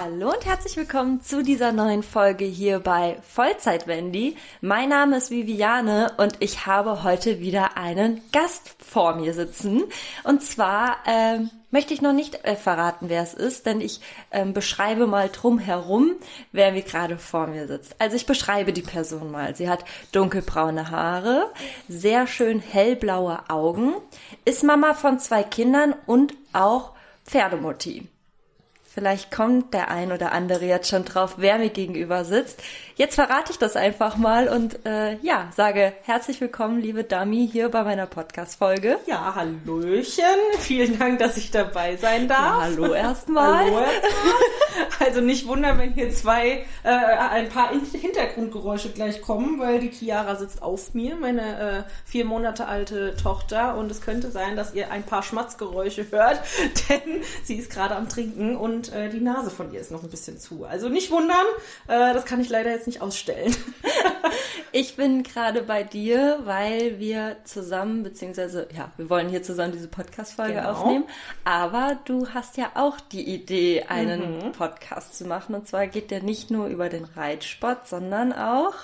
Hallo und herzlich willkommen zu dieser neuen Folge hier bei Vollzeit Wendy. Mein Name ist Viviane und ich habe heute wieder einen Gast vor mir sitzen. Und zwar ähm, möchte ich noch nicht äh, verraten, wer es ist, denn ich ähm, beschreibe mal drumherum, wer mir gerade vor mir sitzt. Also ich beschreibe die Person mal. Sie hat dunkelbraune Haare, sehr schön hellblaue Augen, ist Mama von zwei Kindern und auch Pferdemutti. Vielleicht kommt der ein oder andere jetzt schon drauf, wer mir gegenüber sitzt. Jetzt verrate ich das einfach mal und äh, ja, sage herzlich willkommen, liebe Dami, hier bei meiner Podcast-Folge. Ja, hallöchen. Vielen Dank, dass ich dabei sein darf. Ja, hallo erstmal. hallo erstmal. Also nicht wundern, wenn hier zwei, äh, ein paar Hintergrundgeräusche gleich kommen, weil die Chiara sitzt auf mir, meine äh, vier Monate alte Tochter. Und es könnte sein, dass ihr ein paar Schmatzgeräusche hört, denn sie ist gerade am Trinken und äh, die Nase von ihr ist noch ein bisschen zu. Also nicht wundern, äh, das kann ich leider jetzt nicht ausstellen. ich bin gerade bei dir, weil wir zusammen, beziehungsweise, ja, wir wollen hier zusammen diese Podcast-Folge genau. aufnehmen. Aber du hast ja auch die Idee, einen mhm. Podcast zu machen. Und zwar geht der nicht nur über den Reitsport, sondern auch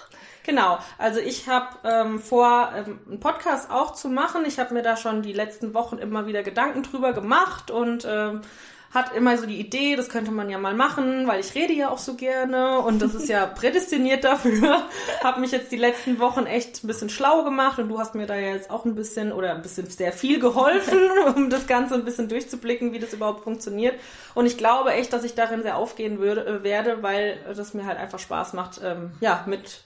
Genau, also ich habe ähm, vor, ähm, einen Podcast auch zu machen. Ich habe mir da schon die letzten Wochen immer wieder Gedanken drüber gemacht und ähm, hat immer so die Idee, das könnte man ja mal machen, weil ich rede ja auch so gerne und das ist ja prädestiniert dafür. Habe mich jetzt die letzten Wochen echt ein bisschen schlau gemacht und du hast mir da ja jetzt auch ein bisschen oder ein bisschen sehr viel geholfen, um das Ganze ein bisschen durchzublicken, wie das überhaupt funktioniert. Und ich glaube echt, dass ich darin sehr aufgehen würde, äh, werde, weil das mir halt einfach Spaß macht, ähm, ja, mit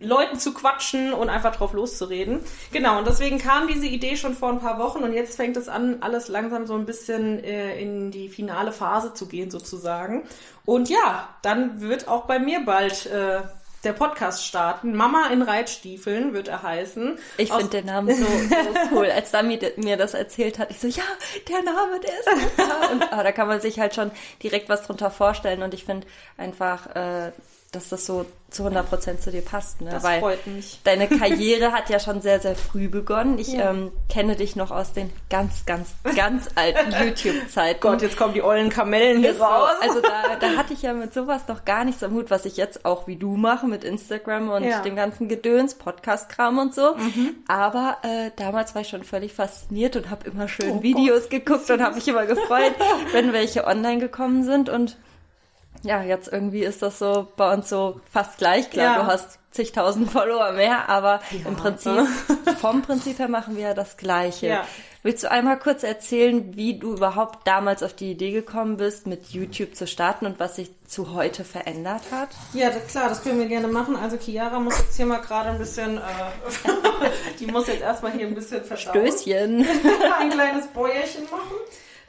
Leuten zu quatschen und einfach drauf loszureden. Genau, und deswegen kam diese Idee schon vor ein paar Wochen und jetzt fängt es an, alles langsam so ein bisschen äh, in die finale Phase zu gehen sozusagen. Und ja, dann wird auch bei mir bald äh, der Podcast starten. Mama in Reitstiefeln wird er heißen. Ich finde den Namen so, so cool. Als Dami mir das erzählt hat, ich so, ja, der Name, der ist super. Und oh, da kann man sich halt schon direkt was drunter vorstellen. Und ich finde einfach, äh, dass das so zu 100 Prozent zu dir passt. Ne? Das Weil freut mich. Deine Karriere hat ja schon sehr, sehr früh begonnen. Ich ja. ähm, kenne dich noch aus den ganz, ganz, ganz alten YouTube-Zeiten. Gott, jetzt kommen die ollen Kamellen hier raus. Also da, da hatte ich ja mit sowas noch gar nichts am Hut, was ich jetzt auch wie du mache mit Instagram und ja. dem ganzen Gedöns, Podcast-Kram und so. Mhm. Aber äh, damals war ich schon völlig fasziniert und habe immer schön oh Videos Gott. geguckt und habe mich immer gefreut, wenn welche online gekommen sind und ja, jetzt irgendwie ist das so bei uns so fast gleich. Klar, ja. du hast zigtausend Follower mehr, aber ja. im Prinzip, vom Prinzip her machen wir ja das Gleiche. Ja. Willst du einmal kurz erzählen, wie du überhaupt damals auf die Idee gekommen bist, mit YouTube zu starten und was sich zu heute verändert hat? Ja, das, klar, das können wir gerne machen. Also Chiara muss jetzt hier mal gerade ein bisschen, äh, die muss jetzt erstmal hier ein bisschen verstauen. Stößchen. ein kleines Bäuerchen machen.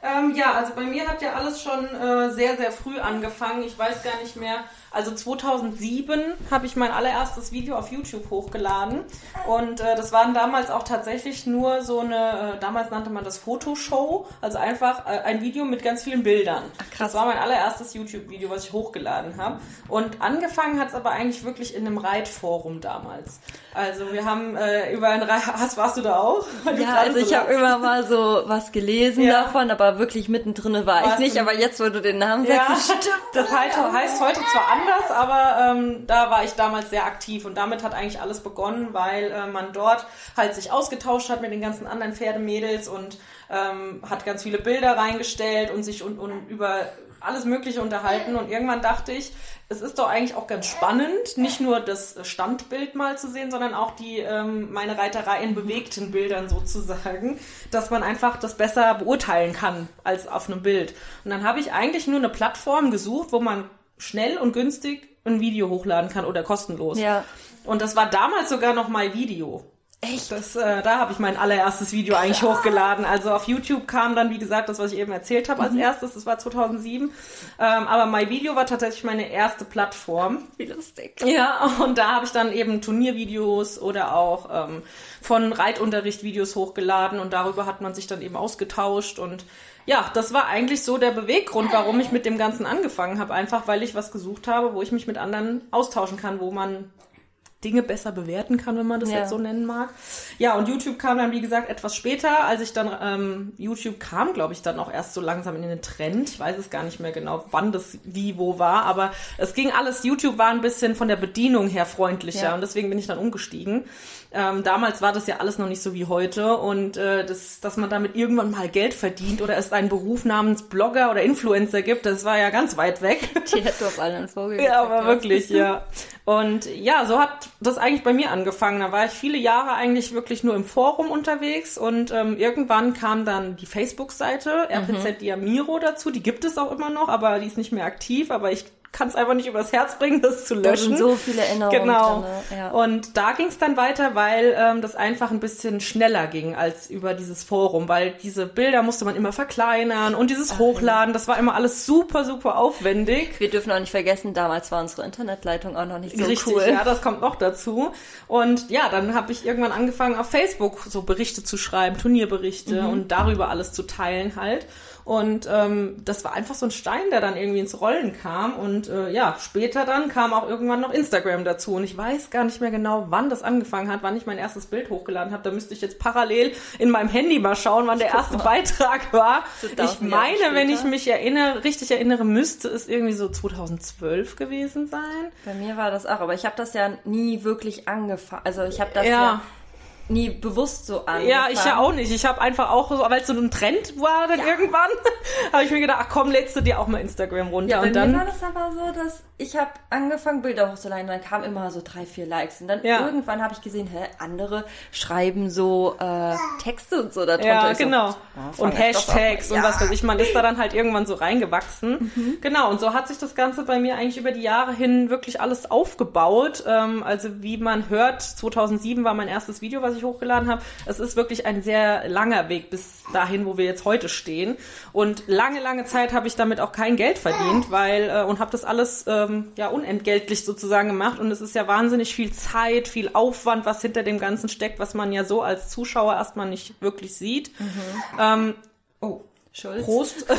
Ähm, ja, also bei mir hat ja alles schon äh, sehr, sehr früh angefangen. Ich weiß gar nicht mehr, also 2007 habe ich mein allererstes Video auf YouTube hochgeladen und äh, das waren damals auch tatsächlich nur so eine, äh, damals nannte man das Fotoshow, also einfach äh, ein Video mit ganz vielen Bildern. Ach, krass. Das war mein allererstes YouTube-Video, was ich hochgeladen habe. Und angefangen hat es aber eigentlich wirklich in einem Reitforum damals. Also wir haben äh, über ein Reit, hast warst du da auch? Ja, also ich habe immer mal so was gelesen ja. davon, aber wirklich mittendrin war warst ich nicht. Aber jetzt, wo du den Namen sagst, ja, stimmt. Das heißt heute zwar anders, aber ähm, da war ich damals sehr aktiv und damit hat eigentlich alles begonnen, weil äh, man dort halt sich ausgetauscht hat mit den ganzen anderen Pferdemädels und ähm, hat ganz viele Bilder reingestellt und sich und, und über alles Mögliche unterhalten und irgendwann dachte ich, es ist doch eigentlich auch ganz spannend, nicht nur das Standbild mal zu sehen, sondern auch die ähm, meine Reiterei in bewegten Bildern sozusagen, dass man einfach das besser beurteilen kann als auf einem Bild. Und dann habe ich eigentlich nur eine Plattform gesucht, wo man schnell und günstig ein Video hochladen kann oder kostenlos. Ja. Und das war damals sogar noch My Video. Echt? Das, äh, da habe ich mein allererstes Video Krass. eigentlich hochgeladen. Also auf YouTube kam dann, wie gesagt, das, was ich eben erzählt habe, als mhm. erstes. Das war 2007. Ähm, aber My Video war tatsächlich meine erste Plattform. Wie lustig. Ja, und da habe ich dann eben Turniervideos oder auch ähm, von Reitunterricht Videos hochgeladen und darüber hat man sich dann eben ausgetauscht und ja, das war eigentlich so der Beweggrund, warum ich mit dem Ganzen angefangen habe. Einfach weil ich was gesucht habe, wo ich mich mit anderen austauschen kann, wo man Dinge besser bewerten kann, wenn man das Ja. jetzt so nennen mag. Ja, und YouTube kam dann, wie gesagt, etwas später, als ich dann, ähm, YouTube kam, glaube ich, dann auch erst so langsam in den Trend. Ich weiß es gar nicht mehr genau, wann das wie, wo war, aber es ging alles, YouTube war ein bisschen von der Bedienung her freundlicher Ja. und deswegen bin ich dann umgestiegen. Ähm, damals war das ja alles noch nicht so wie heute und äh, das, dass man damit irgendwann mal Geld verdient oder es einen Beruf namens Blogger oder Influencer gibt, das war ja ganz weit weg. Die hätte auf allen Vogel Ja, aber wirklich, ja. Und ja, so hat das eigentlich bei mir angefangen. Da war ich viele Jahre eigentlich wirklich nur im Forum unterwegs und ähm, irgendwann kam dann die Facebook-Seite RPZ Diamiro dazu. Die gibt es auch immer noch, aber die ist nicht mehr aktiv. Aber ich kann es einfach nicht übers Herz bringen, das zu Da löschen. sind so viele Erinnerungen Genau. drin. Ja. Und da ging es dann weiter, weil ähm, das einfach ein bisschen schneller ging als über dieses Forum, weil diese Bilder musste man immer verkleinern und dieses Hochladen, das war immer alles super, super aufwendig. Wir dürfen auch nicht vergessen, damals war unsere Internetleitung auch noch nicht so Richtig, cool. ja, das kommt noch dazu. Und ja, dann habe ich irgendwann angefangen, auf Facebook so Berichte zu schreiben, Turnierberichte Mhm. und darüber alles zu teilen halt. Und ähm, das war einfach so ein Stein, der dann irgendwie ins Rollen kam. Und äh, ja, später dann kam auch irgendwann noch Instagram dazu. Und ich weiß gar nicht mehr genau, wann das angefangen hat, wann ich mein erstes Bild hochgeladen habe. Da müsste ich jetzt parallel in meinem Handy mal schauen, wann der erste Beitrag war. Ich meine, wenn ich mich erinnere, richtig erinnere, müsste es irgendwie so 2012 gewesen sein. Bei mir war das auch, aber ich habe das ja nie wirklich angefangen. Also ich habe das ja. Ja. Nie bewusst so angefangen. Ja, ich ja auch nicht. Ich habe einfach auch, so, weil es so ein Trend war dann irgendwann, habe ich mir gedacht, ach komm, lädst du dir auch mal Instagram runter. Ja, und dann, war das aber so, dass ich habe angefangen, Bilder hochzuladen, dann kamen immer so drei, vier Likes. Und dann Ja. irgendwann habe ich gesehen, hä, andere schreiben so äh, Texte und so darunter. ja, Ich so, genau. ah, und ich Hashtags und ja. was weiß ich. Man ist da dann halt irgendwann so reingewachsen. Genau, und so hat sich das Ganze bei mir eigentlich über die Jahre hin wirklich alles aufgebaut. Ähm, also wie man hört, 2007 war mein erstes Video, was ich hochgeladen habe. Es ist wirklich ein sehr langer Weg bis dahin, wo wir jetzt heute stehen. Und lange, lange Zeit habe ich damit auch kein Geld verdient, weil äh, und habe das alles ähm, ja unentgeltlich sozusagen gemacht. Und es ist ja wahnsinnig viel Zeit, viel Aufwand, was hinter dem Ganzen steckt, was man ja so als Zuschauer erstmal nicht wirklich sieht. Ähm, oh, Schulz. Prost.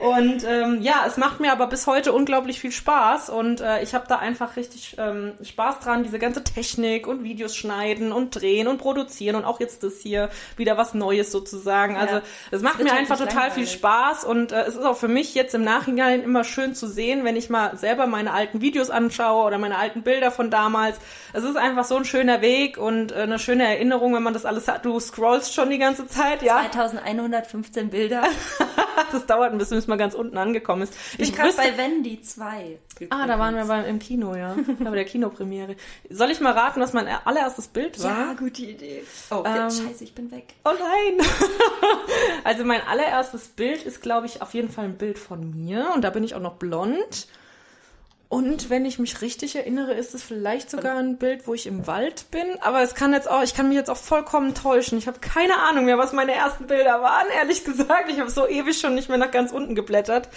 und ähm, ja, es macht mir aber bis heute unglaublich viel Spaß und äh, ich habe da einfach richtig ähm, Spaß dran, diese ganze Technik und Videos schneiden und drehen und produzieren und auch jetzt das hier wieder was Neues sozusagen. Also Ja. es macht mir halt einfach total viel langweilig. Spaß und äh, es ist auch für mich jetzt im Nachhinein immer schön zu sehen, wenn ich mal selber meine alten Videos anschaue oder meine alten Bilder von damals. Es ist einfach so ein schöner Weg und äh, eine schöne Erinnerung, wenn man das alles hat. Du scrollst schon die ganze Zeit, ja. 2115 Bilder. Das dauert ein bisschen, bis man ganz unten angekommen ist. Ich bin gerade bei Wendy 2. Ah, da waren wir beim, im Kino, ja. Bei der Kinopremiere. Soll ich mal raten, was mein allererstes Bild war? Ja, gute Idee. Oh, Ähm, jetzt, scheiße, ich bin weg. Oh nein! also mein allererstes Bild ist, glaube ich, auf jeden Fall ein Bild von mir. Und da bin ich auch noch blond. Und wenn ich mich richtig erinnere, ist es vielleicht sogar ein Bild, wo ich im Wald bin. Aber es kann jetzt auch, ich kann mich jetzt auch vollkommen täuschen. Ich habe keine Ahnung mehr, was meine ersten Bilder waren, ehrlich gesagt. Ich habe so ewig schon nicht mehr nach ganz unten geblättert.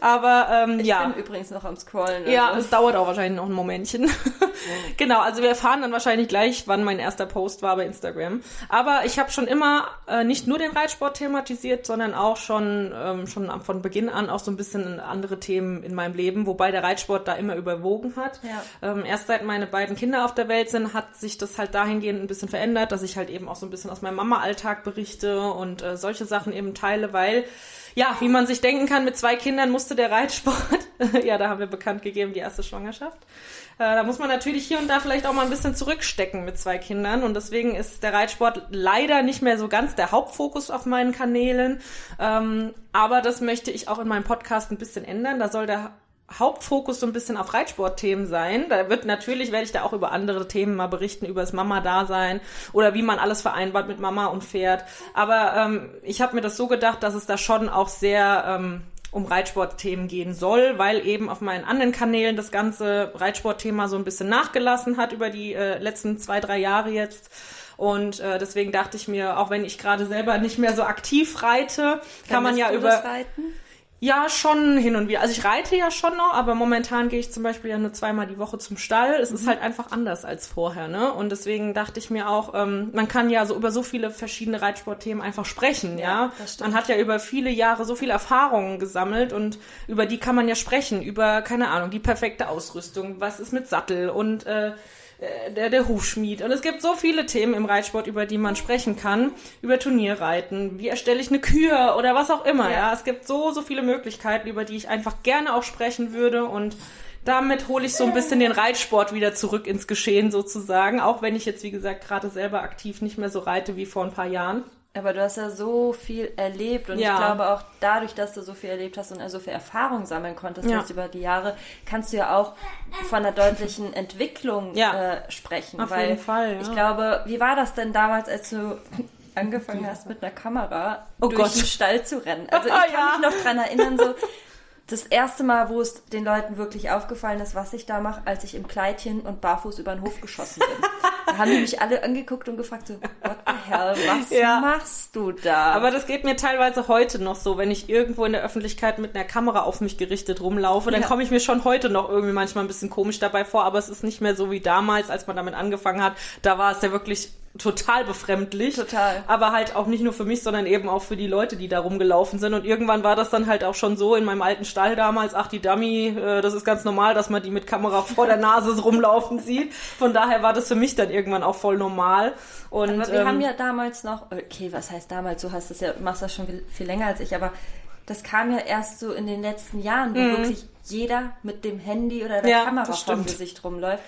Aber ähm, Ich ja. bin übrigens noch am Scrollen. Ja, also. es dauert auch wahrscheinlich noch ein Momentchen. genau, also wir erfahren dann wahrscheinlich gleich, wann mein erster Post war bei Instagram. Aber ich habe schon immer äh, nicht nur den Reitsport thematisiert, sondern auch schon, ähm, schon von Beginn an auch so ein bisschen andere Themen in meinem Leben, wobei der Reitsport da immer überwogen hat. Ja. Ähm, erst seit meine beiden Kinder auf der Welt sind, hat sich das halt dahingehend ein bisschen verändert, dass ich halt eben auch so ein bisschen aus meinem Mama-Alltag berichte und äh, solche Sachen eben teile, weil ja, wie man sich denken kann, mit zwei Kindern musste der Reitsport, ja, da haben wir bekannt gegeben, die erste Schwangerschaft. Äh, da muss man natürlich hier und da vielleicht auch mal ein bisschen zurückstecken mit zwei Kindern und deswegen ist der Reitsport leider nicht mehr so ganz der Hauptfokus auf meinen Kanälen. Ähm, aber das möchte ich auch in meinem Podcast ein bisschen ändern. Da soll der Hauptfokus so ein bisschen auf Reitsportthemen sein. Da wird natürlich, werde ich da auch über andere Themen mal berichten, über das Mama-Dasein oder wie man alles vereinbart mit Mama und Pferd. Aber ähm, ich habe mir das so gedacht, dass es da schon auch sehr ähm, um Reitsportthemen gehen soll, weil eben auf meinen anderen Kanälen das ganze Reitsportthema so ein bisschen nachgelassen hat über die äh, letzten zwei, drei Jahre jetzt. Und äh, deswegen dachte ich mir, auch wenn ich gerade selber nicht mehr so aktiv reite, kann man ja Vermisst über das Reiten? Ja, schon hin und wieder. Also ich reite ja schon noch, aber momentan gehe ich zum Beispiel ja nur zweimal die Woche zum Stall. Es mhm. ist halt einfach anders als vorher, ne? Und deswegen dachte ich mir auch, ähm, man kann ja so über so viele verschiedene Reitsportthemen einfach sprechen, ja. ja? Man hat ja über viele Jahre so viele Erfahrungen gesammelt und über die kann man ja sprechen. Über, keine Ahnung, die perfekte Ausrüstung, was ist mit Sattel und äh, äh, der, der Hufschmied. Und es gibt so viele Themen im Reitsport, über die man sprechen kann. Über Turnierreiten, wie erstelle ich eine Kür oder was auch immer. Ja. ja. es gibt so, so viele Möglichkeiten, über die ich einfach gerne auch sprechen würde und damit hole ich so ein bisschen den Reitsport wieder zurück ins Geschehen sozusagen, auch wenn ich jetzt, wie gesagt, gerade selber aktiv nicht mehr so reite wie vor ein paar Jahren. Aber du hast ja so viel erlebt und ja. ich glaube auch dadurch, dass du so viel erlebt hast und so viel Erfahrung sammeln konntest ja. über die Jahre, kannst du ja auch von einer deutlichen Entwicklung ja. äh, sprechen. Auf weil jeden Fall. Ich glaube, wie war das denn damals, als du angefangen hast mit einer Kamera oh durch Gott. den Stall zu rennen? Also ich kann mich noch dran erinnern, so das erste Mal, wo es den Leuten wirklich aufgefallen ist, was ich da mache, als ich im Kleidchen und barfuß über den Hof geschossen bin. da haben die mich alle angeguckt und gefragt so, what the hell, was ja. machst du da? Aber das geht mir teilweise heute noch so, wenn ich irgendwo in der Öffentlichkeit mit einer Kamera auf mich gerichtet rumlaufe, dann ja. komme ich mir schon heute noch irgendwie manchmal ein bisschen komisch dabei vor, aber es ist nicht mehr so wie damals, als man damit angefangen hat. Da war es ja wirklich total befremdlich. Total. Aber halt auch nicht nur für mich, sondern eben auch für die Leute, die da rumgelaufen sind. Und irgendwann war das dann halt auch schon so in meinem alten Stall damals, ach, die Dummy, äh, das ist ganz normal, dass man die mit Kamera vor der Nase rumlaufen sieht. Von daher war das für mich dann irgendwann auch voll normal. Und, aber wir ähm, haben ja damals noch, okay, was heißt damals? Du hast das ja, machst das schon viel, viel länger als ich, aber das kam ja erst so in den letzten Jahren, wo mhm. wirklich jeder mit dem Handy oder der ja, Kamera vor Gesicht rumläuft.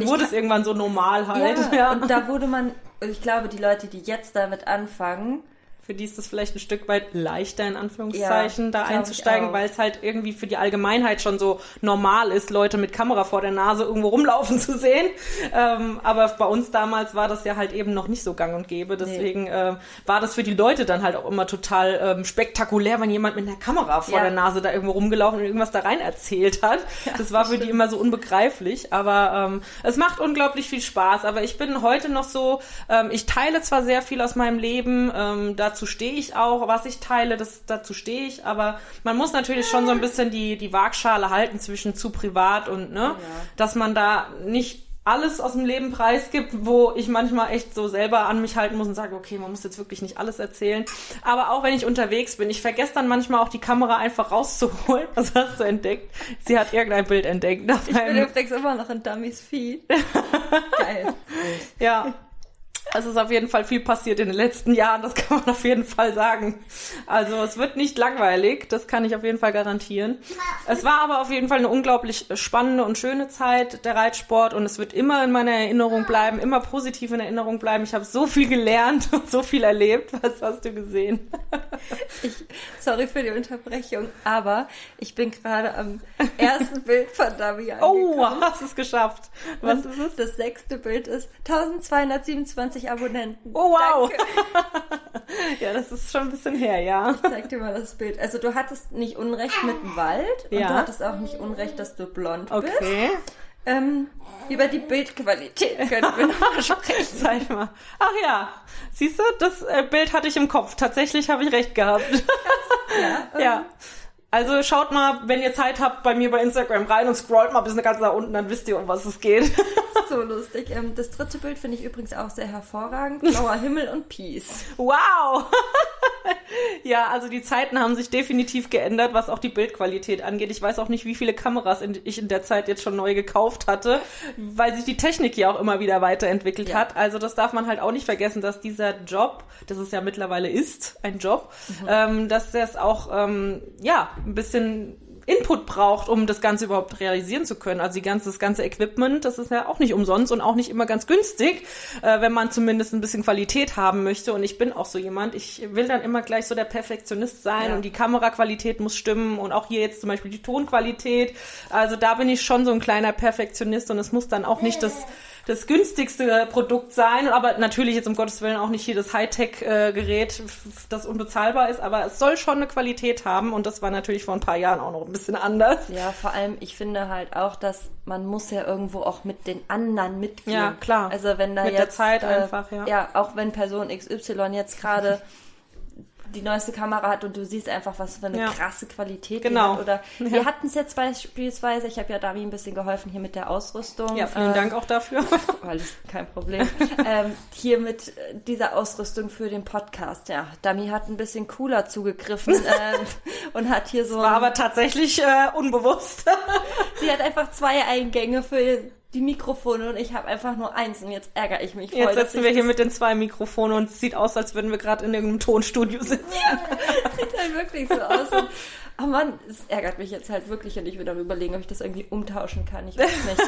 Dann wurde es irgendwann so normal halt. Ja, ja. Und da wurde man, ich glaube, die Leute, die jetzt damit anfangen, für die ist es vielleicht ein Stück weit leichter, in Anführungszeichen, ja, da einzusteigen, weil es halt irgendwie für die Allgemeinheit schon so normal ist, Leute mit Kamera vor der Nase irgendwo rumlaufen zu sehen. Ähm, aber bei uns damals war das ja halt eben noch nicht so gang und gäbe. Deswegen nee. äh, war das für die Leute dann halt auch immer total ähm, spektakulär, wenn jemand mit einer Kamera vor ja. der Nase da irgendwo rumgelaufen und irgendwas da rein erzählt hat. Ja, das war für stimmt. die immer so unbegreiflich. Aber ähm, es macht unglaublich viel Spaß. Aber ich bin heute noch so, ähm, ich teile zwar sehr viel aus meinem Leben, ähm, dazu stehe ich auch, was ich teile, das, dazu stehe ich, aber man muss natürlich schon so ein bisschen die, die Waagschale halten zwischen zu privat und, ne, ja. dass man da nicht alles aus dem Leben preisgibt, wo ich manchmal echt so selber an mich halten muss und sage, okay, man muss jetzt wirklich nicht alles erzählen. Aber auch wenn ich unterwegs bin, ich vergesse dann manchmal auch die Kamera einfach rauszuholen. Was hast du entdeckt? Sie hat irgendein Bild entdeckt. ich bin übrigens immer noch in Dummies Feed. Geil. ja. Es ist auf jeden Fall viel passiert in den letzten Jahren, das kann man auf jeden Fall sagen. Also es wird nicht langweilig, das kann ich auf jeden Fall garantieren. Es war aber auf jeden Fall eine unglaublich spannende und schöne Zeit, der Reitsport, und es wird immer in meiner Erinnerung bleiben, immer positiv in Erinnerung bleiben. Ich habe so viel gelernt und so viel erlebt. Was hast du gesehen? Ich, sorry für die Unterbrechung, aber ich bin gerade am ersten Bild von Davi Oh, hast es geschafft. Was ist es? Das sechste Bild ist 1227 20 Abonnenten. Oh wow! ja, das ist schon ein bisschen her, ja. Ich zeig dir mal das Bild. Also du hattest nicht Unrecht mit dem Wald und ja. du hattest auch nicht Unrecht, dass du blond okay. bist. Okay. Ähm, über die Bildqualität können wir noch sprechen. Sag mal. Ach ja, siehst du, das äh, Bild hatte ich im Kopf. Tatsächlich habe ich recht gehabt. ja. Ähm, ja. Also schaut mal, wenn ihr Zeit habt, bei mir bei Instagram rein und scrollt mal bis ganz nach unten, dann wisst ihr, um was es geht. So lustig. Ähm, das dritte Bild finde ich übrigens auch sehr hervorragend. Blauer Himmel und Peace. Wow! ja, also die Zeiten haben sich definitiv geändert, was auch die Bildqualität angeht. Ich weiß auch nicht, wie viele Kameras ich in der Zeit jetzt schon neu gekauft hatte, weil sich die Technik ja auch immer wieder weiterentwickelt ja. hat. Also das darf man halt auch nicht vergessen, dass dieser Job, das es ja mittlerweile ist, ein Job, mhm. ähm, dass das auch, ähm, ja, ein bisschen Input braucht, um das Ganze überhaupt realisieren zu können. Also die ganze, das ganze Equipment, das ist ja auch nicht umsonst und auch nicht immer ganz günstig, äh, wenn man zumindest ein bisschen Qualität haben möchte. Und ich bin auch so jemand, ich will dann immer gleich so der Perfektionist sein ja. und die Kameraqualität muss stimmen und auch hier jetzt zum Beispiel die Tonqualität. Also da bin ich schon so ein kleiner Perfektionist und es muss dann auch nicht das das günstigste Produkt sein, aber natürlich jetzt um Gottes Willen auch nicht das Hightech-Gerät, das unbezahlbar ist, aber es soll schon eine Qualität haben und das war natürlich vor ein paar Jahren auch noch ein bisschen anders. Ja, vor allem, ich finde halt auch, dass man muss ja irgendwo auch mit den anderen mitgehen. Ja, klar. Also wenn da mit jetzt, der Zeit äh, einfach, ja. Ja, auch wenn Person XY jetzt gerade die neueste Kamera hat und du siehst einfach, was für eine Ja. krasse Qualität Genau. die hat. Oder Ja. wir hatten es jetzt beispielsweise, ich habe ja Dami ein bisschen geholfen hier mit der Ausrüstung. Ja, vielen Äh, Dank auch dafür. Alles kein Problem. ähm, hier mit äh, dieser Ausrüstung für den Podcast. Ja, Dami hat ein bisschen cooler zugegriffen ähm, und hat hier so. War aber tatsächlich äh, unbewusst. sie hat einfach zwei Eingänge für die Mikrofone und ich habe einfach nur eins und jetzt ärgere ich mich voll. Jetzt sitzen wir hier mit den zwei Mikrofonen und es sieht aus, als würden wir gerade in irgendeinem Tonstudio sitzen. sieht halt wirklich so aus. Und, oh Mann, es ärgert mich jetzt halt wirklich und ich will darüber überlegen, ob ich das irgendwie umtauschen kann. Ich weiß nicht.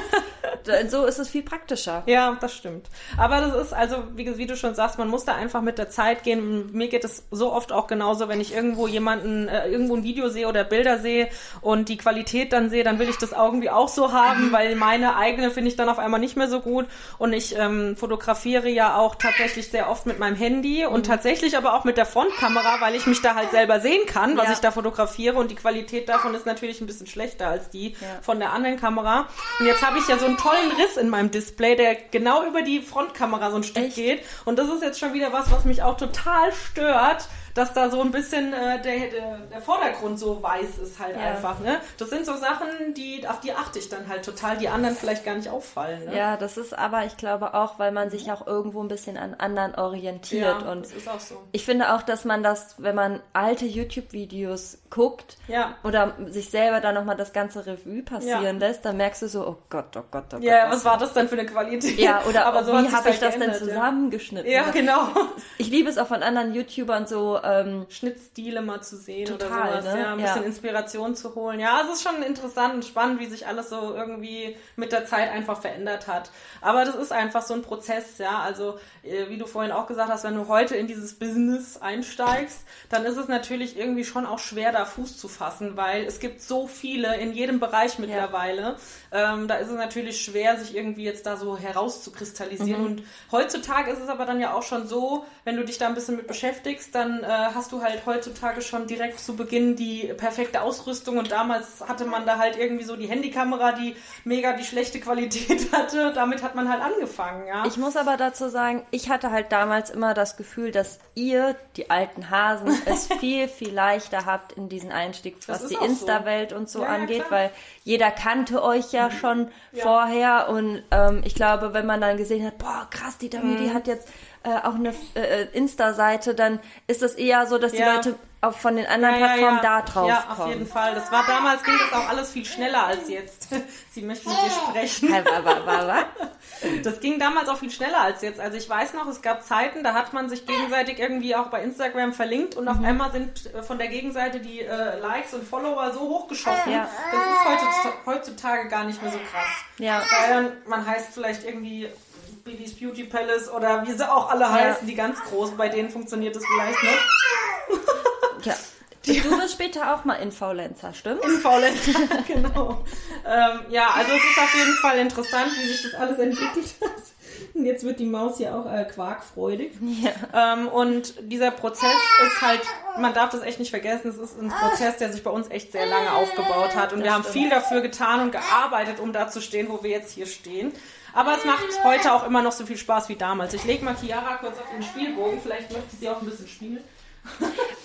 So ist es viel praktischer. Ja, das stimmt. Aber das ist also, wie, wie du schon sagst, man muss da einfach mit der Zeit gehen. Mir geht es so oft auch genauso, wenn ich irgendwo jemanden, äh, irgendwo ein Video sehe oder Bilder sehe und die Qualität dann sehe, dann will ich das irgendwie auch so haben, weil meine eigene finde ich dann auf einmal nicht mehr so gut. Und ich ähm, fotografiere ja auch tatsächlich sehr oft mit meinem Handy und tatsächlich aber auch mit der Frontkamera, weil ich mich da halt selber sehen kann, was Ja. ich da fotografiere und die Qualität davon ist natürlich ein bisschen schlechter als die Ja. von der anderen Kamera. Und jetzt habe ich ja so einen tollen Riss in meinem Display, der genau über die Frontkamera so ein Stück Echt? geht. Und das ist jetzt schon wieder was, was mich auch total stört, dass da so ein bisschen äh, der, der, der Vordergrund so weiß ist halt Ja. einfach. Ne? Das sind so Sachen, die auf die achte ich dann halt total, die anderen vielleicht gar nicht auffallen. Ne? Ja, das ist aber, ich glaube auch, weil man sich auch irgendwo ein bisschen an anderen orientiert. Ja, und das ist auch so. ich finde auch, dass man das, wenn man alte YouTube-Videos guckt Ja. oder sich selber dann nochmal das ganze Revue passieren Ja. lässt, dann merkst du so, oh Gott, oh Gott, oh Gott. Ja, was war das denn für eine Qualität? Ja, oder Aber so hat wie habe ich das denn geändert, ja. zusammengeschnitten? Ja, genau. Ich liebe es auch von anderen YouTubern so, ähm, Schnittstile mal zu sehen Total, oder sowas, ne? ja, ein bisschen Inspiration zu holen. Ja, es ist schon interessant und spannend, wie sich alles so irgendwie mit der Zeit einfach verändert hat. Aber das ist einfach so ein Prozess, ja. Also, äh, wie du vorhin auch gesagt hast, wenn du heute in dieses Business einsteigst, dann ist es natürlich irgendwie schon auch schwer, da Fuß zu fassen, weil es gibt so viele in jedem Bereich mittlerweile. Ähm, da ist es natürlich schwer, sich irgendwie jetzt da so herauszukristallisieren. Mhm. Und heutzutage ist es aber dann ja auch schon so, wenn du dich da ein bisschen mit beschäftigst, dann äh, hast du halt heutzutage schon direkt zu Beginn die perfekte Ausrüstung und damals hatte man da halt irgendwie so die Handykamera, die mega die schlechte Qualität hatte. Damit hat man halt angefangen, ja. Ich muss aber dazu sagen, ich hatte halt damals immer das Gefühl, dass ihr, die alten Hasen, es viel, viel leichter habt in diesen Einstieg, Das was die auch so. Insta-Welt und so Ja, ja, angeht, klar. weil jeder kannte euch ja schon Ja. vorher und ähm, ich glaube, wenn man dann gesehen hat, boah, krass, die Dami, Mhm. die hat jetzt äh, auch eine äh, Insta-Seite, dann ist es eher so, dass die Ja. Leute auch von den anderen Plattformen da drauf Ja, auf kommen. jeden Fall. Das war damals ging das auch alles viel schneller als jetzt. Sie möchte mit dir sprechen. Das ging damals auch viel schneller als jetzt. Also ich weiß noch, es gab Zeiten, da hat man sich gegenseitig irgendwie auch bei Instagram verlinkt und Mhm. auf einmal sind äh, von der Gegenseite die äh, Likes und Follower so hochgeschossen. Ja. Das ist heutzutage, heutzutage gar nicht mehr so krass. Ja. Weil man heißt vielleicht irgendwie Bibis Beauty Palace oder wie sie auch alle heißen, die ganz großen, bei denen funktioniert das vielleicht noch. Ja. Du wirst später auch mal Influencer, stimmt? Faulenzer, genau. Ähm, ja, also es ist auf jeden Fall interessant, wie sich das alles entwickelt hat. Und jetzt wird die Maus ja auch äh, quarkfreudig. Ja. Ähm, und dieser Prozess ist halt, man darf das echt nicht vergessen, es ist ein Prozess, der sich bei uns echt sehr lange aufgebaut hat. Und wir haben viel dafür getan und gearbeitet, um da zu stehen, wo wir jetzt hier stehen. Aber es macht heute auch immer noch so viel Spaß wie damals. Ich lege mal Chiara kurz auf den Spielbogen, vielleicht möchte sie auch ein bisschen spielen.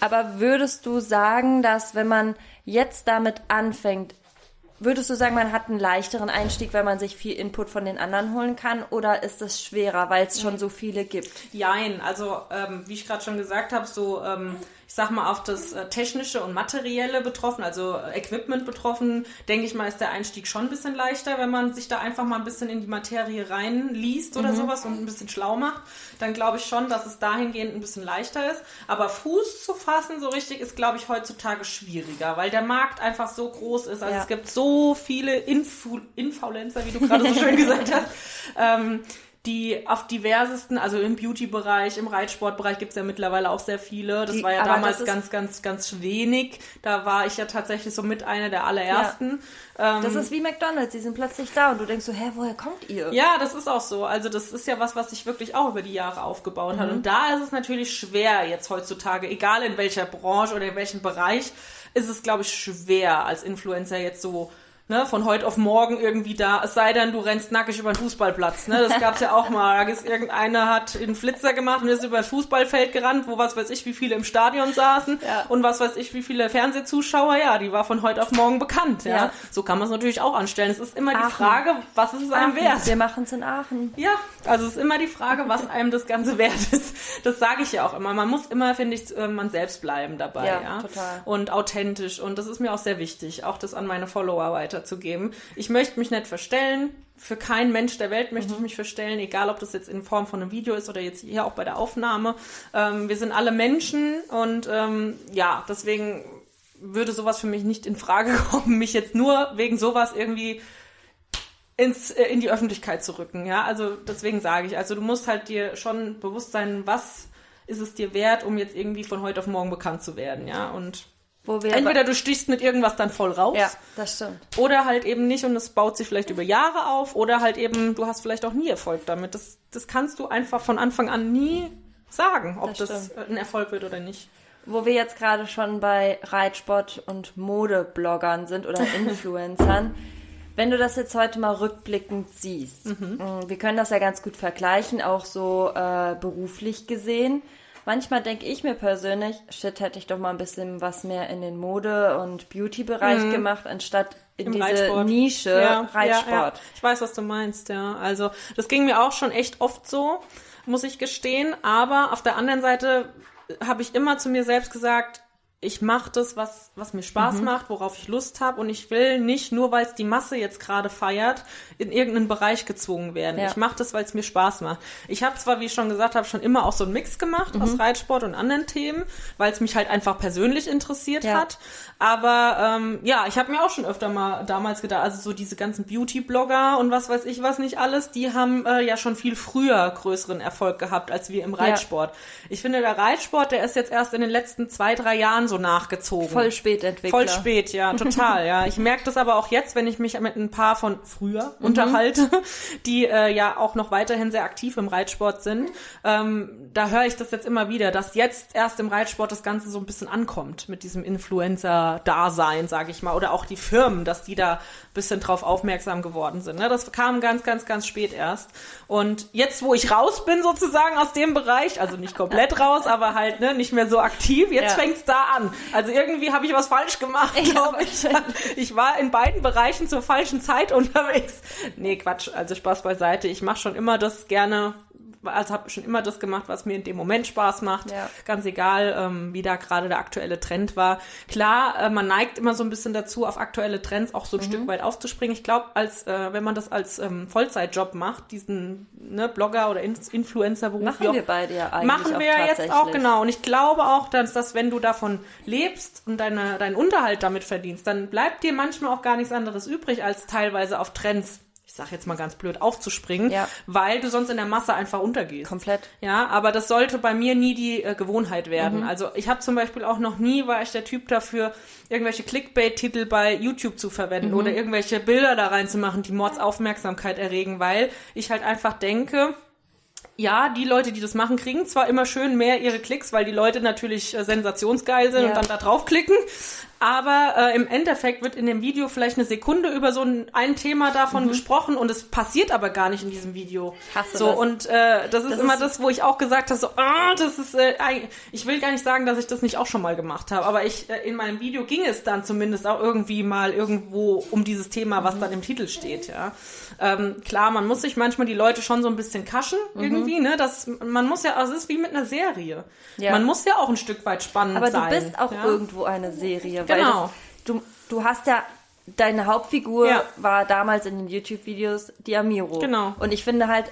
Aber würdest du sagen, dass wenn man jetzt damit anfängt, würdest du sagen, man hat einen leichteren Einstieg, weil man sich viel Input von den anderen holen kann? Oder ist es schwerer, weil es schon so viele gibt? Jein, also ähm, wie ich gerade schon gesagt habe, so ähm, ich sag mal auf das äh, technische und materielle betroffen, also äh, Equipment betroffen, denke ich mal, ist der Einstieg schon ein bisschen leichter, wenn man sich da einfach mal ein bisschen in die Materie reinliest oder sowas und ein bisschen schlau macht. Dann glaube ich schon, dass es dahingehend ein bisschen leichter ist. Aber Fuß zu fassen so richtig ist, glaube ich, heutzutage schwieriger, weil der Markt einfach so groß ist. Also Ja. es gibt so viele Infu Influencer, wie du gerade so schön gesagt hast. Ähm, die auf diversesten, also im Beauty-Bereich, im Reitsportbereich gibt's ja mittlerweile auch sehr viele. Das Die- war ja damals ganz, ganz, ganz wenig. Da war ich ja tatsächlich so mit einer der allerersten. Ähm, Das ist wie McDonalds, die sind plötzlich da und du denkst so, hä, woher kommt ihr? ja, das ist auch so. Also das ist ja was, was sich wirklich auch über die Jahre aufgebaut Mhm. hat. Und da ist es natürlich schwer jetzt heutzutage, egal in welcher Branche oder in welchem Bereich, ist es, glaube ich, schwer als Influencer jetzt so ne, von heute auf morgen irgendwie da, es sei denn, du rennst nackig über den Fußballplatz. Ne? Das gab's ja auch mal. Da ist irgendeiner hat einen Flitzer gemacht und ist über das Fußballfeld gerannt, wo was weiß ich, wie viele im Stadion saßen Ja. und was weiß ich, wie viele Fernsehzuschauer. Ja, die war von heute auf morgen bekannt. Ja, Ja. so kann man es natürlich auch anstellen. Es ist immer die Aachen. Frage, was ist es einem wert? Wir machen es in Aachen. Ja, also es ist immer die Frage, was einem das Ganze wert ist. Das sage ich ja auch immer. Man muss immer, finde ich, äh, man selbst bleiben dabei. Ja, Ja, total. Und authentisch. Und das ist mir auch sehr wichtig, auch das an meine Follower weiterzugeben. Ich möchte mich nicht verstellen. Für keinen Mensch der Welt möchte ich mich verstellen, egal ob das jetzt in Form von einem Video ist oder jetzt hier auch bei der Aufnahme. Ähm, wir sind alle Menschen und ähm, ja, deswegen würde sowas für mich nicht in Frage kommen, mich jetzt nur wegen sowas irgendwie ins, äh, in die Öffentlichkeit zu rücken. Ja, also deswegen sage ich, also du musst halt dir schon bewusst sein, was ist es dir wert, um jetzt irgendwie von heute auf morgen bekannt zu werden. Ja, und entweder du stichst mit irgendwas dann voll raus. ja, das stimmt. Oder halt eben nicht und es baut sich vielleicht über Jahre auf oder halt eben, du hast vielleicht auch nie Erfolg damit. Das, das kannst du einfach von Anfang an nie sagen, ob Das das, ein Erfolg wird oder nicht. Wo wir jetzt gerade schon bei Reitsport und Modebloggern sind oder Influencern. Wenn du das jetzt heute mal rückblickend siehst, mh, wir können das ja ganz gut vergleichen, auch so äh, beruflich gesehen. Manchmal denke ich mir persönlich, shit, hätte ich doch mal ein bisschen was mehr in den Mode- und Beauty-Bereich gemacht, anstatt in Im diese Reitsport. Nische Ja, Reitsport. Ja, ja. Ich weiß, was du meinst, ja. Also das ging mir auch schon echt oft so, muss ich gestehen. Aber auf der anderen Seite habe ich immer zu mir selbst gesagt, ich mache das, was, was mir Spaß Mhm. macht, worauf ich Lust habe. Und ich will nicht, nur weil es die Masse jetzt gerade feiert, in irgendeinen Bereich gezwungen werden. Ja. Ich mache das, weil es mir Spaß macht. Ich habe zwar, wie ich schon gesagt habe, schon immer auch so einen Mix gemacht Mhm. aus Reitsport und anderen Themen, weil es mich halt einfach persönlich interessiert Ja. hat. Aber ähm, ja, ich habe mir auch schon öfter mal damals gedacht, also so diese ganzen Beauty-Blogger und was weiß ich was nicht alles, die haben äh, ja schon viel früher größeren Erfolg gehabt als wir im Reitsport. Ich finde, der Reitsport, der ist jetzt erst in den letzten zwei, drei Jahren so nachgezogen. Voll Spätentwickler. Voll spät, ja, total, ja. Ich merke das aber auch jetzt, wenn ich mich mit ein paar von früher unterhalte, die äh, ja auch noch weiterhin sehr aktiv im Reitsport sind. Ähm, da höre ich das jetzt immer wieder, dass jetzt erst im Reitsport das Ganze so ein bisschen ankommt mit diesem Influencer-Dasein, sage ich mal, oder auch die Firmen, dass die da bisschen drauf aufmerksam geworden sind. Ne? Das kam ganz, ganz, ganz spät erst. Und jetzt, wo ich raus bin sozusagen aus dem Bereich, also nicht komplett raus, aber halt ne, nicht mehr so aktiv, jetzt Ja. fängt's da an. Also irgendwie habe ich was falsch gemacht, Ja, glaube ich. Ich war in beiden Bereichen zur falschen Zeit unterwegs. Nee, Quatsch, also Spaß beiseite. Ich mache schon immer das gerne, also habe schon immer das gemacht, was mir in dem Moment Spaß macht. Ja. Ganz egal, ähm, wie da gerade der aktuelle Trend war. Klar, äh, man neigt immer so ein bisschen dazu, auf aktuelle Trends auch so Mhm. ein Stück weit aufzuspringen. Ich glaube, als äh, wenn man das als ähm, Vollzeitjob macht, diesen ne, Blogger oder In Influencer-Beruf, Machen auch wir beide ja eigentlich Machen wir ja jetzt auch, genau. Und ich glaube auch, dass, dass wenn du davon lebst und deine, deinen Unterhalt damit verdienst, dann bleibt dir manchmal auch gar nichts anderes übrig, als teilweise auf Trends, ich sag jetzt mal ganz blöd, aufzuspringen, Ja. weil du sonst in der Masse einfach untergehst. Komplett. Ja, aber das sollte bei mir nie die äh, Gewohnheit werden. Also ich habe zum Beispiel auch noch nie, war ich der Typ dafür, irgendwelche Clickbait-Titel bei YouTube zu verwenden oder irgendwelche Bilder da reinzumachen, die Mordsaufmerksamkeit erregen, weil ich halt einfach denke, ja, die Leute, die das machen, kriegen zwar immer schön mehr ihre Klicks, weil die Leute natürlich äh, sensationsgeil sind Ja. und dann da draufklicken. Aber äh, im Endeffekt wird in dem Video vielleicht eine Sekunde über so ein, ein Thema davon gesprochen und es passiert aber gar nicht in diesem Video. Mhm. Hasse so das. und äh, das ist Das immer ist- das, wo ich auch gesagt habe, so, ah, das ist, äh, ich will gar nicht sagen, dass ich das nicht auch schon mal gemacht habe, aber ich äh, in meinem Video ging es dann zumindest auch irgendwie mal irgendwo um dieses Thema, Mhm. was dann im Titel steht, ja. Ähm, klar, man muss sich manchmal die Leute schon so ein bisschen kaschen Mhm. irgendwie, ne? Das, man muss ja, also es ist wie mit einer Serie. Ja. Man muss ja auch ein Stück weit spannend Aber sein. du bist auch ja? irgendwo eine Serie. Weil Genau. das, du, du hast ja, deine Hauptfigur Ja. war damals in den YouTube-Videos die Amiro. Genau. Und ich finde halt,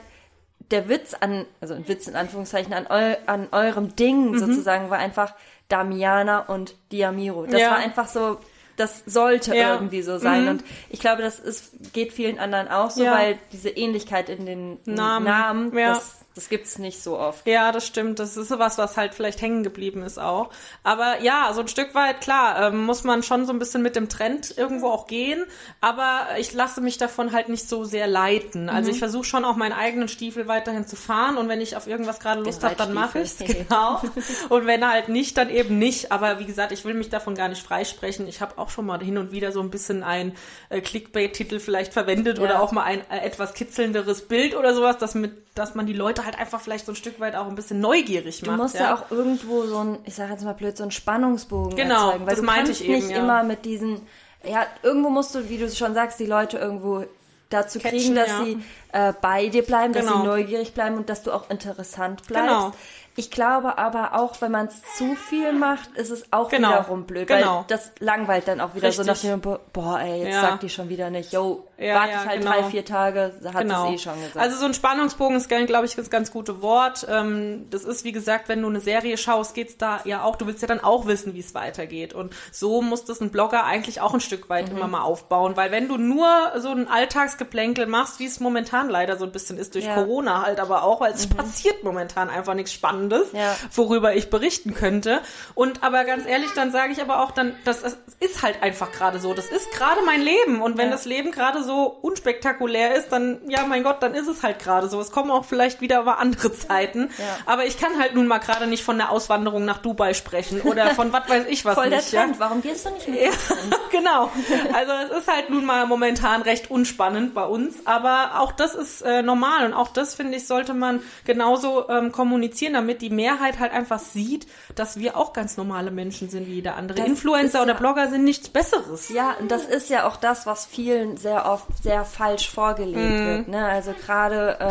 der Witz an, also ein Witz in Anführungszeichen, an, eu, an eurem Ding Mhm. sozusagen war einfach Damiana und Diamiro. Das Ja. war einfach so, das sollte Ja. irgendwie so sein. Mhm. Und ich glaube, das ist, geht vielen anderen auch so, weil diese Ähnlichkeit in den Namen. Namen, das Das gibt's nicht so oft. Ja, das stimmt. Das ist sowas, was halt vielleicht hängen geblieben ist auch. Aber ja, so ein Stück weit, klar, ähm, muss man schon so ein bisschen mit dem Trend irgendwo auch gehen. Aber ich lasse mich davon halt nicht so sehr leiten. Also ich versuche schon auch meinen eigenen Stiefel weiterhin zu fahren. Und wenn ich auf irgendwas gerade Lust habe, dann mache ich's. Reitstiefel. Genau. Und wenn halt nicht, dann eben nicht. Aber wie gesagt, ich will mich davon gar nicht freisprechen. Ich habe auch schon mal hin und wieder so ein bisschen ein äh, Clickbait-Titel vielleicht verwendet Ja. oder auch mal ein äh, etwas kitzelnderes Bild oder sowas, dass, mit, dass man die Leute halt einfach vielleicht so ein Stück weit auch ein bisschen neugierig Du macht. musst ja. auch irgendwo so ein, ich sage jetzt mal blöd, so einen Spannungsbogen Genau, erzeugen. Weil das du meinte kannst ich eben, nicht ja. immer mit diesen, ja, irgendwo musst du, wie du schon sagst, die Leute irgendwo dazu Catchen, kriegen, dass ja. sie äh, bei dir bleiben, dass Genau. sie neugierig bleiben und dass du auch interessant bleibst. Genau. Ich glaube aber auch, wenn man es zu viel macht, ist es auch Genau. wiederum blöd, Genau. weil das langweilt dann auch wieder so nach Richtig. dem, boah, ey, jetzt Ja. sagt die schon wieder nicht, yo, Ja, warte ja, ich halt genau. drei, vier Tage, hat Genau. es eh schon gesagt. Also so ein Spannungsbogen ist, glaube ich, das ganz gute Wort. Ähm, das ist, wie gesagt, wenn du eine Serie schaust, geht's da ja auch, du willst ja dann auch wissen, wie es weitergeht. Und so muss das ein Blogger eigentlich auch ein Stück Mhm. weit immer mal aufbauen. Weil wenn du nur so ein Alltagsgeplänkel machst, wie es momentan leider so ein bisschen ist durch. Corona halt aber auch, weil es passiert momentan einfach nichts Spannendes, Ja. worüber ich berichten könnte. Und aber ganz ehrlich, dann sage ich aber auch dann, das das ist halt einfach gerade so. Das ist gerade mein Leben. Und wenn Ja. das Leben gerade so unspektakulär ist, dann, ja, mein Gott, dann ist es halt gerade so. Es kommen auch vielleicht wieder mal andere Zeiten. Ja. Aber ich kann halt nun mal gerade nicht von der Auswanderung nach Dubai sprechen oder von was weiß ich was Voll der nicht. ja? Trend, warum gehst du nicht mit? Genau. Also es ist halt nun mal momentan recht unspannend bei uns, aber auch das ist äh, normal und auch das, finde ich, sollte man genauso ähm, kommunizieren, damit die Mehrheit halt einfach sieht, dass wir auch ganz normale Menschen sind wie jeder andere. Das Influencer oder ja- Blogger sind nichts Besseres. Ja, und das ist ja auch das, was vielen sehr oft sehr falsch vorgelebt Mhm. wird. Ne? Also gerade äh,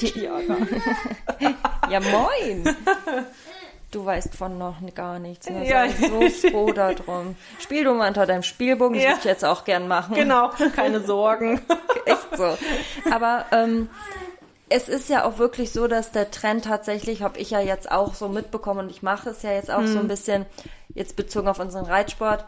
die. ja, moin! Du weißt von noch gar nichts. Ne? Ja. So froh darum. Spiel du mal unter deinem Spielbogen, das Ja. würde ich jetzt auch gern machen. Genau, keine Sorgen. Echt so. Aber ähm, es ist ja auch wirklich so, dass der Trend tatsächlich, habe ich ja jetzt auch so mitbekommen und ich mache es ja jetzt auch so Mhm. ein bisschen, jetzt bezogen auf unseren Reitsport,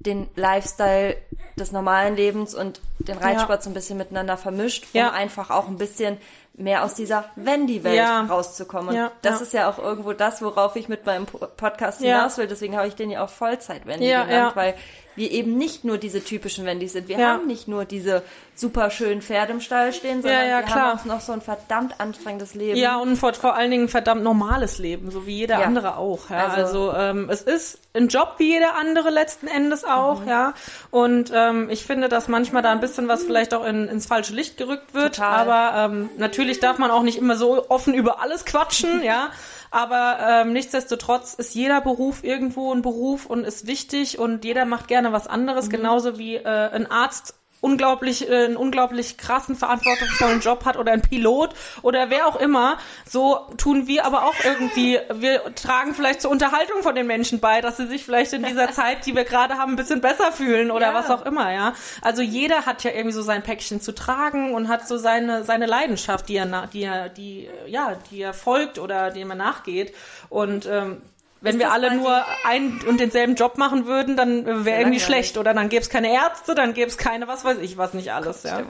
den Lifestyle des normalen Lebens und den Reitsport so ein bisschen miteinander vermischt, um Ja. einfach auch ein bisschen mehr aus dieser Wendy-Welt Ja. rauszukommen. Und Ja, das ja. ist ja auch irgendwo das, worauf ich mit meinem Po- Podcast Ja. hinaus will. Deswegen habe ich den ja auch Vollzeit-Wendy Ja, genannt, ja. weil wir eben nicht nur diese typischen Wendys sind. Wir Ja. haben nicht nur diese super schönen Pferde im Stall stehen, sondern ja, wir klar. haben auch noch so ein verdammt anstrengendes Leben. Ja, und vor, vor allen Dingen ein verdammt normales Leben, so wie jeder Ja. andere auch. Ja. Also- Also, ähm, es ist ein Job wie jeder andere letzten Endes auch, Mhm. ja. Und ähm, ich finde, dass manchmal da ein bisschen was vielleicht auch in, ins falsche Licht gerückt wird. Total. Aber ähm, natürlich darf man auch nicht immer so offen über alles quatschen, ja. Aber ähm, nichtsdestotrotz ist jeder Beruf irgendwo ein Beruf und ist wichtig und jeder macht gerne was anderes, Mhm. genauso wie äh, ein Arzt unglaublich äh, einen unglaublich krassen verantwortungsvollen Job hat oder ein Pilot oder wer auch immer, so tun wir aber auch irgendwie, wir tragen vielleicht zur Unterhaltung von den Menschen bei, dass sie sich vielleicht in dieser Zeit, die wir gerade haben, ein bisschen besser fühlen oder Ja. was auch immer, ja. Also jeder hat ja irgendwie so sein Päckchen zu tragen und hat so seine seine Leidenschaft, die er die er die ja, die er folgt oder dem er nachgeht und ähm, wenn Ist wir alle nur einen und denselben Job machen würden, dann wäre irgendwie schlecht. Oder dann gäbe es keine Ärzte, dann gäbe es keine, was weiß ich, was nicht alles. Ja.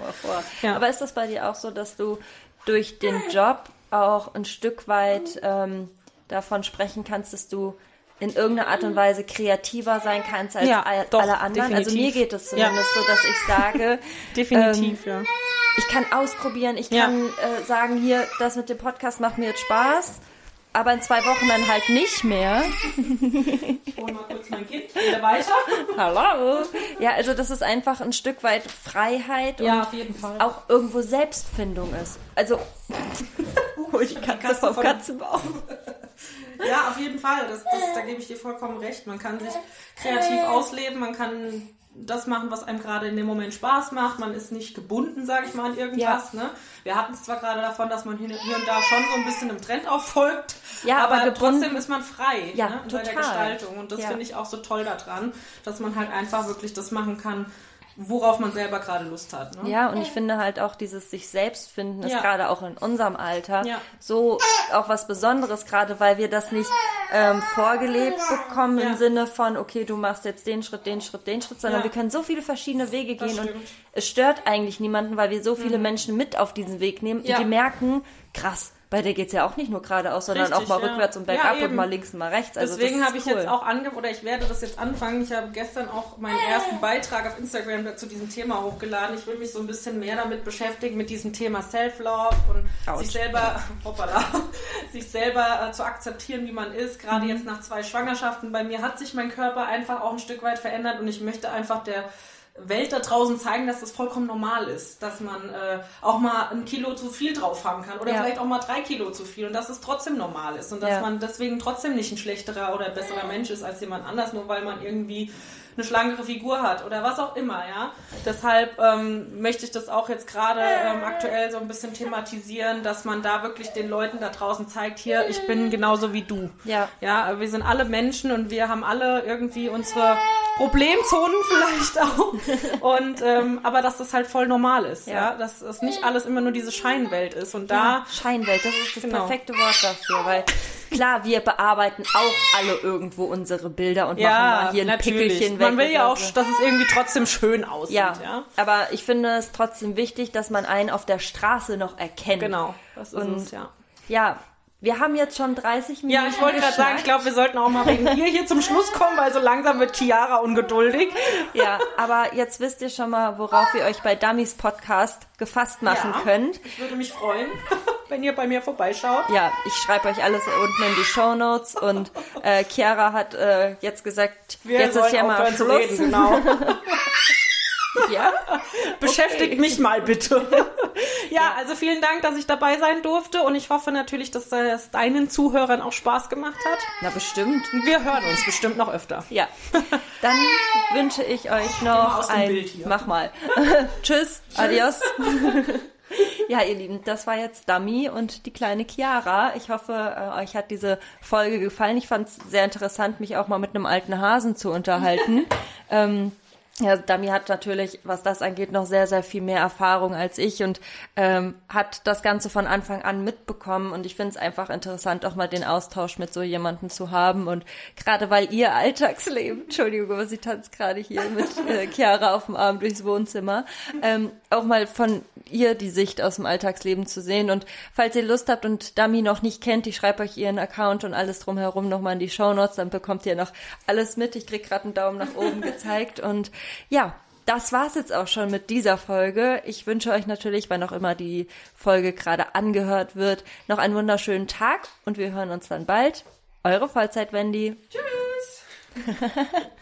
Ja. Aber ist das bei dir auch so, dass du durch den Job auch ein Stück weit ähm, davon sprechen kannst, dass du in irgendeiner Art und Weise kreativer sein kannst als Ja, all, doch, alle anderen? Also mir definitiv. geht es Ja. zumindest so, dass ich sage, Definitiv, ja. ich kann ausprobieren, ich Ja. kann äh, sagen, hier, das mit dem Podcast macht mir jetzt Spaß, aber in zwei Wochen dann halt nicht mehr. Ich hole mal kurz mein Kind, wieder weiter. Hallo. Ja, also dass es einfach ein Stück weit Freiheit Ja, und auch irgendwo Selbstfindung ist. Also hol die Katze, Katze vom von- Katzenbauch. Ja, auf jeden Fall. Das, das, da gebe ich dir vollkommen recht. Man kann sich kreativ ausleben, man kann das machen, was einem gerade in dem Moment Spaß macht. Man ist nicht gebunden, sage ich mal, an irgendwas. Ne? Wir hatten es zwar gerade davon, dass man hier, hier und da schon so ein bisschen im Trend auffolgt, Ja, aber aber, trotzdem ist man frei Ja, ne, in seiner total. Gestaltung. Und das Ja. finde ich auch so toll daran, dass man halt einfach wirklich das machen kann, worauf man selber gerade Lust hat. Ne? Ja, und ich finde halt auch dieses sich selbst finden ist Ja. gerade auch in unserem Alter Ja. so auch was Besonderes, gerade weil wir das nicht ähm, vorgelebt bekommen Ja. im Sinne von, okay, du machst jetzt den Schritt, den Schritt, den Schritt, sondern wir können so viele verschiedene Wege Das gehen und stimmt. es stört eigentlich niemanden, weil wir so viele Menschen mit auf diesen Weg nehmen und die merken, krass, bei der geht's ja auch nicht nur geradeaus, sondern Richtig, auch mal ja. rückwärts und Ja, bergab und eben. mal links und mal rechts. Also Deswegen habe ich cool. jetzt auch ange oder ich werde das jetzt anfangen. Ich habe gestern auch meinen ersten Beitrag auf Instagram zu diesem Thema hochgeladen. Ich will mich so ein bisschen mehr damit beschäftigen, mit diesem Thema Self-Love und Autsch. sich selber, hoppala, sich selber äh, zu akzeptieren, wie man ist. Gerade Mhm. jetzt nach zwei Schwangerschaften bei mir hat sich mein Körper einfach auch ein Stück weit verändert und ich möchte einfach der Welt da draußen zeigen, dass das vollkommen normal ist, dass man äh, auch mal ein Kilo zu viel drauf haben kann oder Ja. vielleicht auch mal drei Kilo zu viel und dass es trotzdem normal ist und dass Ja. man deswegen trotzdem nicht ein schlechterer oder besserer Mensch ist als jemand anders, nur weil man irgendwie eine schlankere Figur hat oder was auch immer, ja. Deshalb ähm, möchte ich das auch jetzt gerade ähm, aktuell so ein bisschen thematisieren, dass man da wirklich den Leuten da draußen zeigt, hier, ich bin genauso wie du. Ja. Ja, wir sind alle Menschen und wir haben alle irgendwie unsere Problemzonen vielleicht auch. Und ähm, aber dass das halt voll normal ist, ja, Ja. dass es nicht alles immer nur diese Scheinwelt ist. Und da Ja, Scheinwelt, das ist das Genau. perfekte Wort dafür, weil klar, wir bearbeiten auch alle irgendwo unsere Bilder und machen ja, mal hier ein natürlich. Pickelchen weg. Man will ja auch, so. dass es irgendwie trotzdem schön aussieht, ja, ja. aber ich finde es trotzdem wichtig, dass man einen auf der Straße noch erkennt. Genau, das ist Und es, ja. Ja, wir haben jetzt schon 30 Minuten. Ja, ich wollte gerade sagen, ich glaube, wir sollten auch mal wegen ihr hier zum Schluss kommen, weil so langsam wird Chiara ungeduldig. Ja, aber jetzt wisst ihr schon mal, worauf ihr euch bei Dummies Podcast gefasst machen Ja. könnt. Ich würde mich freuen, wenn ihr bei mir vorbeischaut. Ja, ich schreibe euch alles unten in die Show Notes und äh, Chiara hat äh, jetzt gesagt, Wir jetzt ist ja mal Schluss. reden, genau. Ja, Beschäftigt mich mal bitte. ja, also vielen Dank, dass ich dabei sein durfte und ich hoffe natürlich, dass das deinen Zuhörern auch Spaß gemacht hat. na bestimmt. Wir hören uns bestimmt noch öfter. Ja, dann wünsche ich euch noch ein... Bild hier. Mach mal. Tschüss, adios. Ja, ihr Lieben, das war jetzt Dummy und die kleine Chiara. Ich hoffe, äh, euch hat diese Folge gefallen. Ich fand es sehr interessant, mich auch mal mit einem alten Hasen zu unterhalten. ähm, ja, Dami hat natürlich, was das angeht, noch sehr, sehr viel mehr Erfahrung als ich und ähm, hat das Ganze von Anfang an mitbekommen. Und ich finde es einfach interessant, auch mal den Austausch mit so jemandem zu haben. Und gerade weil ihr Alltagsleben, Entschuldigung, aber sie tanzt gerade hier mit äh, Chiara auf dem Arm durchs Wohnzimmer, ähm, auch mal von ihr die Sicht aus dem Alltagsleben zu sehen. Und falls ihr Lust habt und Dami noch nicht kennt, ich schreibe euch ihren Account und alles drumherum nochmal in die Shownotes, dann bekommt ihr noch alles mit. Ich krieg gerade einen Daumen nach oben gezeigt. Und ja, das war's jetzt auch schon mit dieser Folge. Ich wünsche euch natürlich, wann auch immer die Folge gerade angehört wird, noch einen wunderschönen Tag und wir hören uns dann bald. Eure Vollzeit-Wendy. Tschüss.